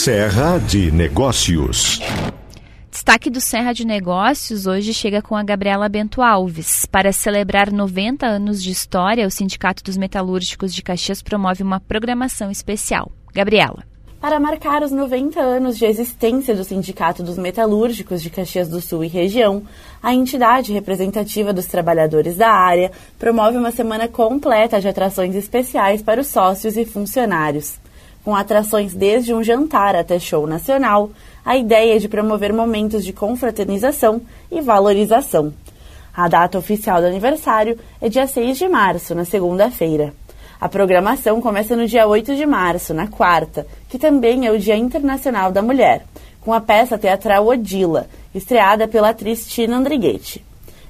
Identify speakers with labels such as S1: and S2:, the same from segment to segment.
S1: Serra de Negócios.
S2: Destaque do Serra de Negócios hoje chega com a Gabriela Bento Alves. Para celebrar 90 anos de história, o Sindicato dos Metalúrgicos de Caxias promove uma programação especial. Gabriela.
S3: Para marcar os 90 anos de existência do Sindicato dos Metalúrgicos de Caxias do Sul e região, a entidade representativa dos trabalhadores da área promove uma semana completa de atrações especiais para os sócios e funcionários. Com atrações desde um jantar até show nacional, a ideia é de promover momentos de confraternização e valorização. A data oficial do aniversário é dia 6 de março, na segunda-feira. A programação começa no dia 8 de março, na quarta, que também é o Dia Internacional da Mulher, com a peça teatral Odila, estreada pela atriz Tina Andrighetti.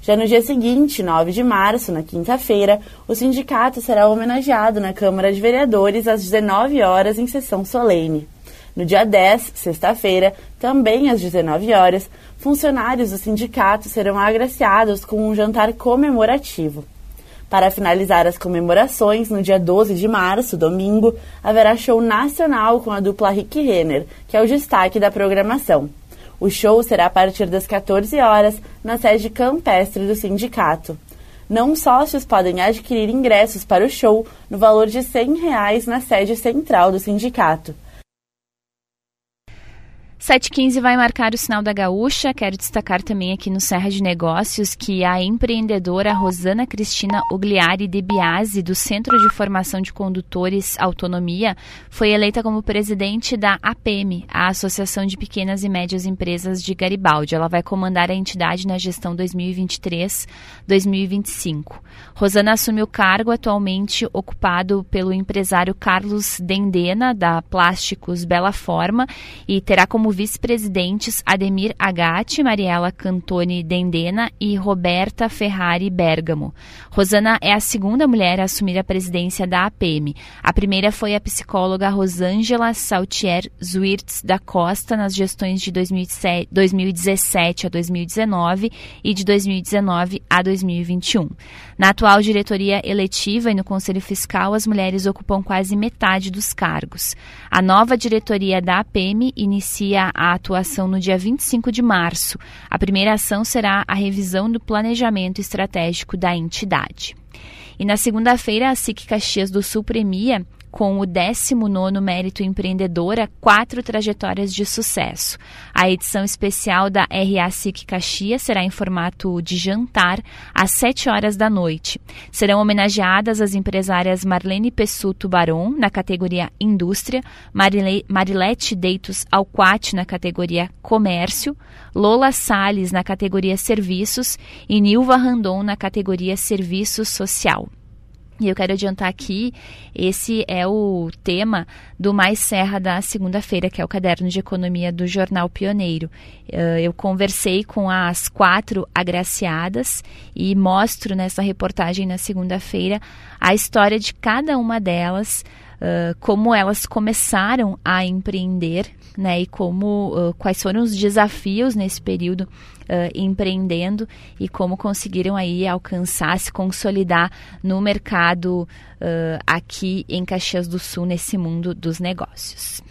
S3: Já no dia seguinte, 9 de março, na quinta-feira, o sindicato será homenageado na Câmara de Vereadores às 19 horas em sessão solene. No dia 10, sexta-feira, também às 19 horas, funcionários do sindicato serão agraciados com um jantar comemorativo. Para finalizar as comemorações, no dia 12 de março, domingo, haverá show nacional com a dupla Rick Renner, que é o destaque da programação. O show será a partir das 14 horas na sede campestre do sindicato. Não sócios podem adquirir ingressos para o show no valor de 100 reais na sede central do sindicato.
S2: 7h15 vai marcar o sinal da gaúcha. Quero destacar também aqui no Serra de Negócios que a empreendedora Rosana Cristina Ugliari de Biasi, do Centro de Formação de Condutores Autonomia, foi eleita como presidente da APM, a Associação de Pequenas e Médias Empresas de Garibaldi. Ela vai comandar a entidade na gestão 2023-2025. Rosana assume o cargo atualmente ocupado pelo empresário Carlos Dendena, da Plásticos Bela Forma, e terá como vice-presidentes Ademir Agatti, Mariela Cantoni Dendena e Roberta Ferrari Bergamo. Rosana é a segunda mulher a assumir a presidência da APM. A primeira foi a psicóloga Rosângela Saltier Zwirtz da Costa nas gestões de 2017 a 2019 e de 2019 a 2021. Na atual diretoria eletiva e no Conselho Fiscal, as mulheres ocupam quase metade dos cargos. A nova diretoria da APM inicia a atuação no dia 25 de março. A primeira ação será a revisão do planejamento estratégico da entidade. E na segunda-feira, a SIC Caxias do Sul premia com o 19 Mérito Empreendedora, quatro trajetórias de sucesso. A edição especial da RA SIC Caxias será em formato de jantar às 7 horas da noite. Serão homenageadas as empresárias Marlene Pessuto Baron, na categoria Indústria, Marile, Marilete Deitos Alquati, na categoria Comércio, Lola Sales na categoria Serviços e Nilva Randon, na categoria Serviço Social. E eu quero adiantar aqui, esse é o tema do Mais Serra da segunda-feira, que é o caderno de economia do Jornal Pioneiro. Eh, eu conversei com as quatro agraciadas e mostro nessa reportagem na segunda-feira a história de cada uma delas, como elas começaram a empreender, né, e como uh, quais foram os desafios nesse período uh, empreendendo e como conseguiram aí alcançar, se consolidar no mercado aqui em Caxias do Sul nesse mundo dos negócios.